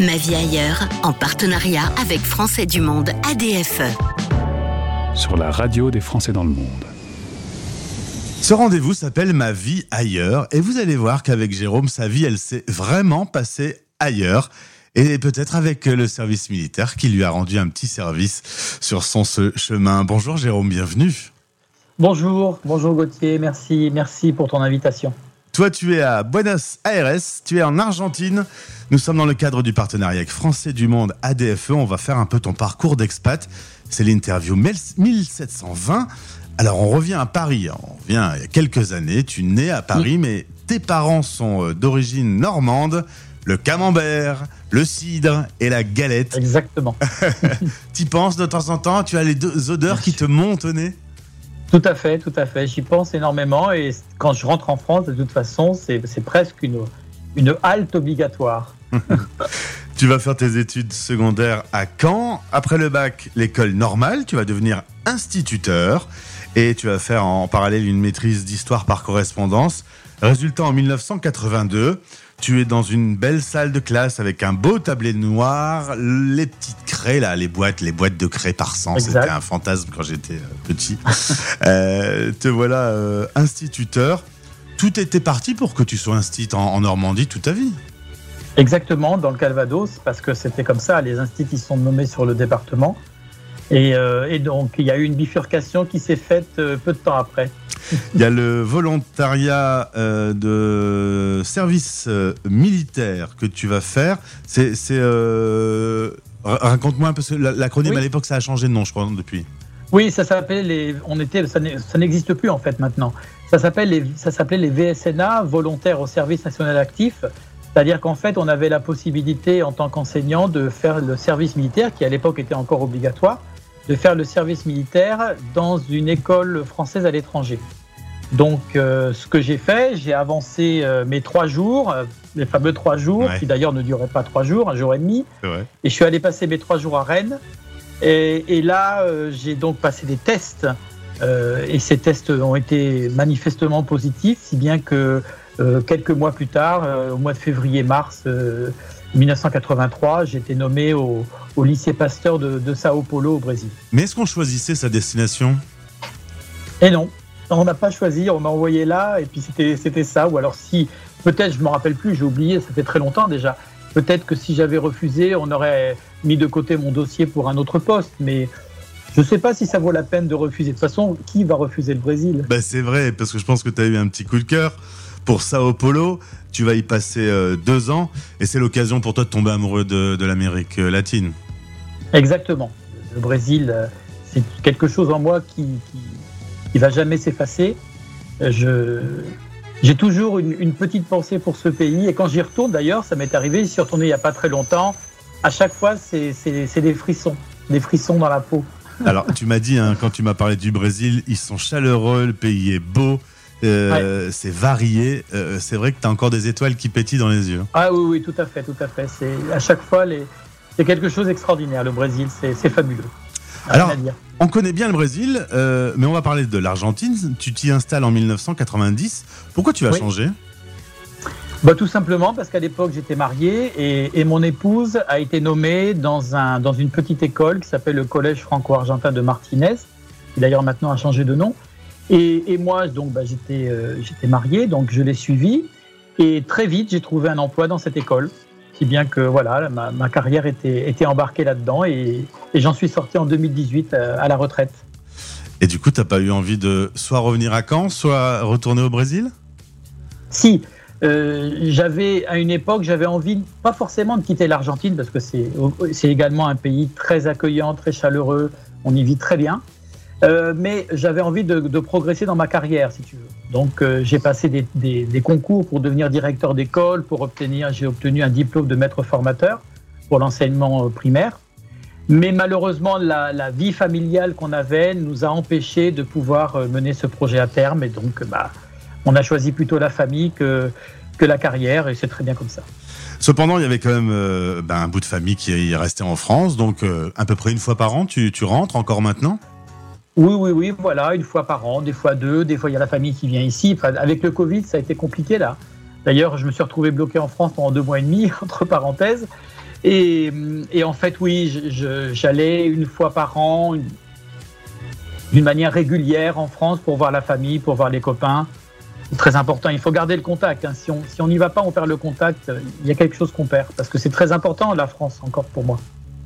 Ma vie ailleurs, en partenariat avec Français du Monde ADFE. Sur la radio des Français dans le monde. Ce rendez-vous s'appelle Ma vie ailleurs et vous allez voir qu'avec Jérôme, sa vie, elle s'est vraiment passée ailleurs et peut-être avec le service militaire qui lui a rendu un petit service sur son chemin. Bonjour Jérôme, bienvenue. Bonjour, bonjour Gauthier, merci, merci pour ton invitation. Toi, tu es à Buenos Aires, tu es en Argentine. Nous sommes dans le cadre du partenariat avec Français du Monde ADFE. On va faire un peu ton parcours d'expat. C'est l'interview 1720. Alors, on revient à Paris. On revient il y a quelques années. Tu nais à Paris, mais tes parents sont euh, d'origine normande. Le camembert, le cidre et la galette. Exactement. tu penses de temps en temps, tu as les deux odeurs qui te montent au nez? Tout à fait, tout à fait. J'y pense énormément et quand je rentre en France, de toute façon, c'est presque une, une halte obligatoire. tu vas faire tes études secondaires à Caen. Après le bac, l'école normale, tu vas devenir instituteur et tu vas faire en parallèle une maîtrise d'histoire par correspondance. Résultat en 1982, tu es dans une belle salle de classe avec un beau tablé noir, les petites craies là, les boîtes, les boîtes de craie par sang. C'était un fantasme quand j'étais euh, petit. euh, te voilà euh, instituteur. Tout était parti pour que tu sois institut en, Normandie toute ta vie. Exactement, dans le Calvados, parce que c'était comme ça. Les instituts sont nommés sur le département. Et, euh, et, donc, il y a eu une bifurcation qui s'est faite peu de temps après. Il y a le volontariat euh, de service militaire que tu vas faire. C'est, raconte-moi un peu l'acronyme à l'époque, ça a changé de nom, je crois, depuis. Oui, ça s'appelait les. On était, ça n'existe plus en fait maintenant. Ça s'appelle les, ça s'appelait les VSNA, volontaires au service national actif. C'est-à-dire qu'en fait, on avait la possibilité en tant qu'enseignant de faire le service militaire, qui à l'époque était encore obligatoire, de faire le service militaire dans une école française à l'étranger. Donc, euh, ce que j'ai fait, j'ai avancé euh, mes trois jours, euh, les fameux trois jours, qui d'ailleurs ne duraient pas trois jours, un jour et demi. Et je suis allé passer mes trois jours à Rennes. Et, et là, j'ai donc passé des tests. et ces tests ont été manifestement positifs, si bien que quelques mois plus tard, au mois de février-mars 1983, j'ai été nommé au, au lycée Pasteur de, de, Sao Paulo au Brésil. Mais est-ce qu'on choisissait sa destination? Et non, on n'a pas choisi, on m'a envoyé là et puis c'était ça. Ou alors si, peut-être, je ne me rappelle plus, j'ai oublié, ça fait très longtemps déjà. Peut-être que si j'avais refusé, on aurait mis de côté mon dossier pour un autre poste. Mais je ne sais pas si ça vaut la peine de refuser. De toute façon, qui va refuser le Brésil? Bah, C'est vrai, parce que je pense que tu as eu un petit coup de cœur pour Sao Paulo. Tu vas y passer euh, deux ans et c'est l'occasion pour toi de tomber amoureux de l'Amérique euh, latine. Exactement. Le Brésil, euh, c'est quelque chose en moi qui, qui, va jamais s'effacer. Euh, je, j'ai toujours une, petite pensée pour ce pays et quand j'y retourne d'ailleurs, ça m'est arrivé, j'y suis retourné il n'y a pas très longtemps. À chaque fois, c'est, des frissons, des frissons dans la peau. Alors, tu m'as dit, hein, quand tu m'as parlé du Brésil, ils sont chaleureux, le pays est beau, euh, c'est varié. c'est vrai que tu as encore des étoiles qui pétillent dans les yeux. Ah oui, oui, tout à fait, tout à fait. C'est, à chaque fois, les, c'est quelque chose d'extraordinaire. Le Brésil, c'est fabuleux. Alors, on connaît bien le Brésil, euh, mais on va parler de l'Argentine. Tu t'y installes en 1990. Pourquoi tu as changé? Bah, Tout simplement parce qu'à l'époque, j'étais marié et, mon épouse a été nommée dans, un, dans une petite école qui s'appelle le Collège franco-argentin de Martinez, qui d'ailleurs maintenant a changé de nom. Et, moi, donc, bah, euh, j'étais marié, donc je l'ai suivi. Et très vite, j'ai trouvé un emploi dans cette école si bien que voilà, ma, carrière était, était embarquée là-dedans et, j'en suis sorti en 2018 euh, à la retraite. Et du coup, tu n'as pas eu envie de soit revenir à Caen, soit retourner au Brésil? Si, euh, j'avais à une époque, j'avais envie, pas forcément de quitter l'Argentine parce que c'est également un pays très accueillant, très chaleureux, on y vit très bien. Euh, mais j'avais envie de, progresser dans ma carrière, si tu veux. Donc euh, j'ai passé des, concours pour devenir directeur d'école, pour obtenir, j'ai obtenu un diplôme de maître formateur pour l'enseignement primaire. Mais malheureusement, la, vie familiale qu'on avait nous a empêchés de pouvoir mener ce projet à terme. Et donc, bah, on a choisi plutôt la famille que, que la carrière, et c'est très bien comme ça. Cependant, il y avait quand même bah, un bout de famille qui est resté en France, donc à peu près une fois par an, tu, tu rentres encore maintenant? Oui, oui, oui, voilà, une fois par an, des fois deux, des fois il y a la famille qui vient ici. avec le Covid, ça a été compliqué là. D'ailleurs, je me suis retrouvé bloqué en France pendant deux mois et demi, entre parenthèses. Et, en fait, oui, j'allais une fois par an, d'une manière régulière en France pour voir la famille, pour voir les copains. Très important. Il faut garder le contact. Hein. Si on n'y va pas, on perd le contact. Il y a quelque chose qu'on perd. Parce que c'est très important, la France, encore pour moi.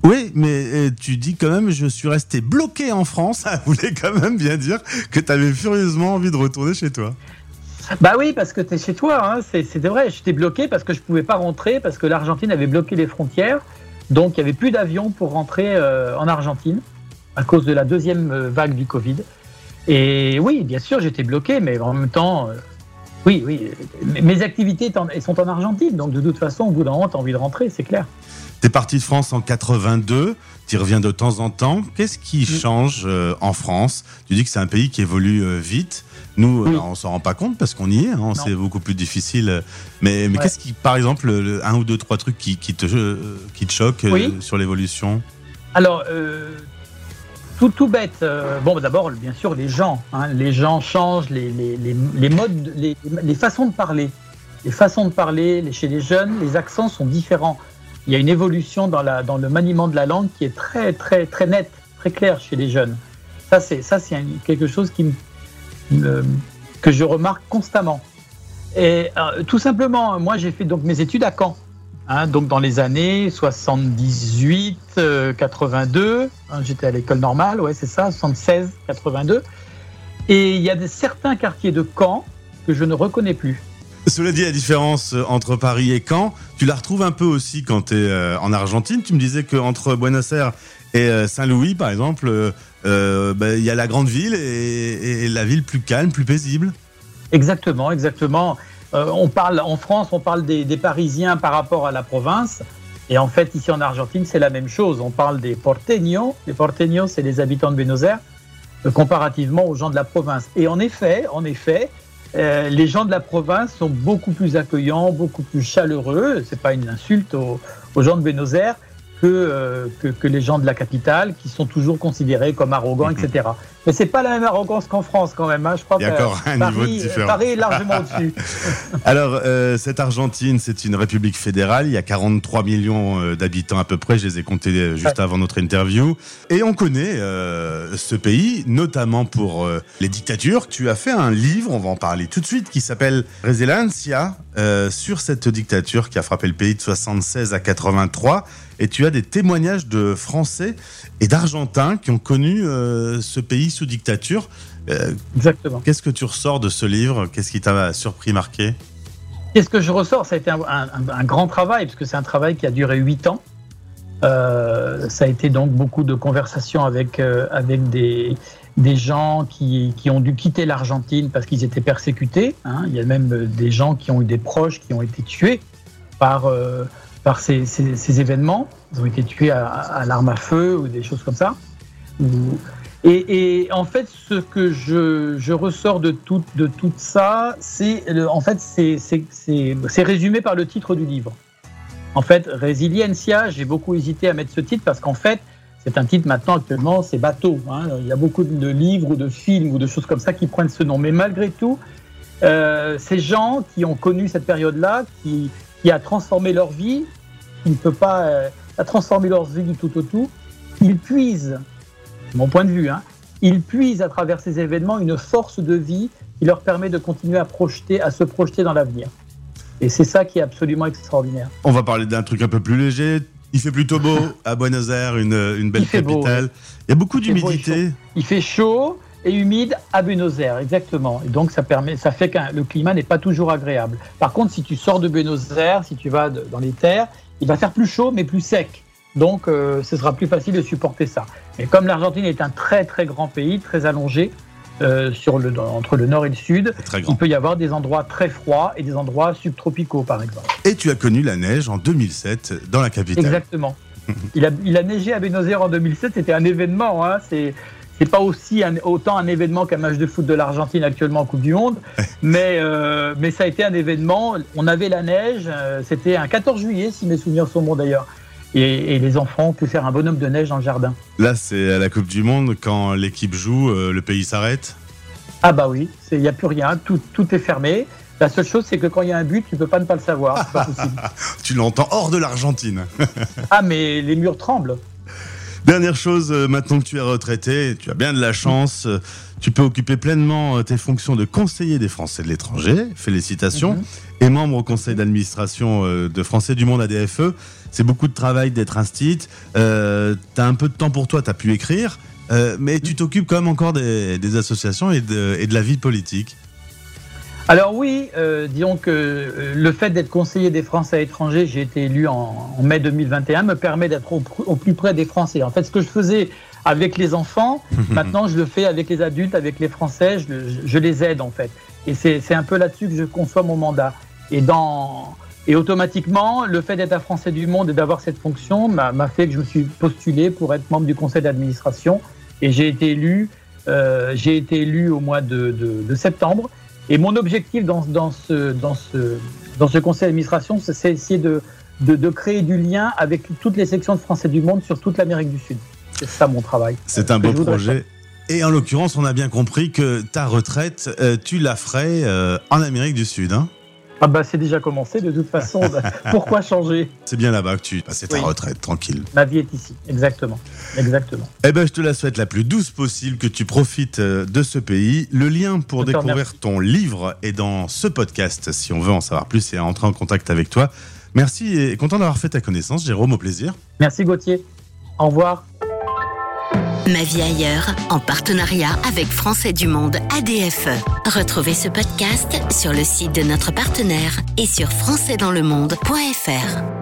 Oui, mais euh, tu dis quand même, je suis resté bloqué en France. Ça voulait quand même bien dire que tu avais furieusement envie de retourner chez toi. Bah oui, parce que tu es chez toi. Hein. C'était vrai. J'étais bloqué parce que je pouvais pas rentrer, parce que l'Argentine avait bloqué les frontières. Donc il n'y avait plus d'avions pour rentrer euh, en Argentine à cause de la deuxième euh, vague du Covid. Et oui, bien sûr, j'étais bloqué, mais en même temps, oui, oui, mes activités sont en Argentine. Donc de toute façon, au bout d'un moment, tu as envie de rentrer, c'est clair. Tu es parti de France en 82, tu reviens de temps en temps. Qu'est-ce qui change euh, en France? Tu dis que c'est un pays qui évolue euh, vite. Nous, euh, on s'en rend pas compte parce qu'on y est, hein, c'est beaucoup plus difficile. Mais, mais qu'est-ce qui, par exemple, un ou deux, trois trucs qui, qui te, qui te choquent sur l'évolution? Alors, tout, tout bête. bon, d'abord, bien sûr, les gens. Hein. les gens changent, les, les, les, modes, les, les façons de parler. Les façons de parler chez les jeunes, les accents sont différents il y a une évolution dans, le maniement de la langue qui est très, très, très nette, très claire chez les jeunes. Ça, c'est, quelque chose que je remarque constamment. Et euh, tout simplement, moi, j'ai fait donc mes études à Caen. Hein, donc dans les années 78, 82, euh, hein, j'étais à l'école normale, ouais c'est ça, 76, 82. Et il y a certains quartiers de Caen que je ne reconnais plus. Cela dit, la différence euh, entre Paris et Caen, tu la retrouves un peu aussi quand tu es euh, en Argentine. Tu me disais qu'entre Buenos Aires et euh, Saint-Louis, par exemple, bah, il y a la grande ville et, la ville plus calme, plus paisible. Exactement, exactement. on parle en France, on parle des, Parisiens par rapport à la province. Et en fait, ici en Argentine, c'est la même chose. On parle des porteños. Les porteños, c'est les habitants de Buenos Aires, comparativement aux gens de la province. Et en effet, en effet, euh, les gens de la province sont beaucoup plus accueillants, beaucoup plus chaleureux. C'est pas une insulte aux, aux gens de Buenos Aires. Euh, que, que, les gens de la capitale, qui sont toujours considérés comme arrogants, mhm. etc. Mais c'est pas la même arrogance qu'en France quand même. Hein. Je crois Il y a que un Paris, niveau différent. Paris est largement au-dessus. Alors, euh, cette Argentine, c'est une république fédérale. Il y a 43 millions euh, d'habitants à peu près. Je les ai comptés juste avant notre interview. Et on connaît ce pays, notamment pour les dictatures. Tu as fait un livre, on va en parler tout de suite, qui s'appelle Resiliência, sur cette dictature qui a frappé le pays de 76 à 83 et tu as des témoignages de Français et d'Argentins qui ont connu euh, ce pays sous dictature. Euh, Exactement. Qu'est-ce que tu ressors de ce livre? Qu'est-ce qui t'a surpris, marqué? Qu'est-ce que je ressors? Ça a été un, grand travail, parce que c'est un travail qui a duré huit ans. Euh, ça a été donc beaucoup de conversations avec, avec des, des gens qui, qui, ont dû quitter l'Argentine parce qu'ils étaient persécutés. Hein. Il y a même des gens qui ont eu des proches qui ont été tués par, par ces, ces, événements. Ils ont été tués à, l'arme à feu ou des choses comme ça. Et, en fait, ce que je, ressors de tout, ça, c'est en fait c'est résumé par le titre du livre. En fait, Resiliencia, j'ai beaucoup hésité à mettre ce titre parce qu'en fait, c'est un titre maintenant actuellement, c'est bateau. Hein. Il y a beaucoup de livres ou de films ou de choses comme ça qui prennent ce nom. Mais malgré tout, euh, ces gens qui ont connu cette période-là, qui, qui a transformé leur vie, qui ne peut pas euh, a transformé leur vie du tout au tout, ils puisent, mon point de vue, hein, ils puisent à travers ces événements une force de vie qui leur permet de continuer à projeter, à se projeter dans l'avenir. Et c'est ça qui est absolument extraordinaire. On va parler d'un truc un peu plus léger. Il fait plutôt beau à Buenos Aires, une, une belle capitale. Il y a beaucoup d'humidité. Il fait chaud et humide à Buenos Aires, exactement. Et donc ça permet, ça fait que le climat n'est pas toujours agréable. Par contre, si tu sors de Buenos Aires, si tu vas dans les terres, il va faire plus chaud mais plus sec. Donc euh, ce sera plus facile de supporter ça. Et comme l'Argentine est un très très grand pays, très allongé, euh, sur le, entre le nord et le sud, il peut y avoir des endroits très froids et des endroits subtropicaux par exemple. Et tu as connu la neige en 2007 dans la capitale. Exactement. il, a, il a neigé à Buenos Aires en 2007, c'était un événement. Hein, c'est c'est pas aussi autant un événement qu'un match de foot de l'Argentine actuellement en Coupe du Monde, mais, euh, mais ça a été un événement. On avait la neige, c'était un 14 juillet, si mes souvenirs sont bons d'ailleurs. Et, les enfants ont pu faire un bonhomme de neige dans le jardin? Là, c'est à la Coupe du Monde, quand l'équipe joue, euh, le pays s'arrête Ah bah oui, il n'y a plus rien, tout, tout est fermé. La seule chose, c'est que quand il y a un but, tu peux pas ne pas le savoir. Pas. Tu l'entends hors de l'Argentine. ah, mais les murs tremblent. Dernière chose, euh, maintenant que tu es retraité, tu as bien de la chance, euh, tu peux occuper pleinement tes fonctions de conseiller des Français de l'étranger. Félicitations. Mhm. Et membre au conseil d'administration de Français du Monde ADFE. C'est beaucoup de travail d'être instit. Euh, tu as un peu de temps pour toi, tu as pu écrire. euh, mais tu t'occupes quand même encore des, des associations et de, et de la vie politique. Alors oui, euh, disons que euh, le fait d'être conseiller des Français à l'étranger, j'ai été élu en, en mai 2021, me permet d'être au, au plus près des Français. En fait, ce que je faisais avec les enfants, maintenant je le fais avec les adultes, avec les Français, je, je- je les aide en fait. Et c'est un peu là-dessus que je conçois mon mandat. Et, dans, et automatiquement, le fait d'être un Français du monde et d'avoir cette fonction m'a m'a fait que je me suis postulé pour être membre du conseil d'administration. Et j'ai été élu, euh, j'ai été élu au mois de, de- de septembre. Et mon objectif dans, dans, ce, dans, ce, dans ce conseil d'administration, c'est essayer de, de, de créer du lien avec toutes les sections de Français du monde sur toute l'Amérique du Sud. C'est ça mon travail. C'est un beau projet. Et en l'occurrence, on a bien compris que ta retraite, euh, tu la ferais euh, en Amérique du Sud. Hein Ah bah c'est déjà commencé de toute façon. pourquoi changer? C'est bien là-bas que tu passais ta Oui. retraite, tranquille. Ma vie est ici. Exactement. Exactement. Eh ben, je te la souhaite la plus douce possible, que tu profites euh, de ce pays. Le lien pour Je découvrir ton livre est dans ce podcast, si on veut en savoir plus et entrer en contact avec toi. Merci et content d'avoir fait ta connaissance, Jérôme, au plaisir. Merci Gauthier. Au revoir. Ma vie ailleurs, en partenariat avec Français du Monde ADFE. Retrouvez ce podcast sur le site de notre partenaire et sur françaisdanslemonde.fr.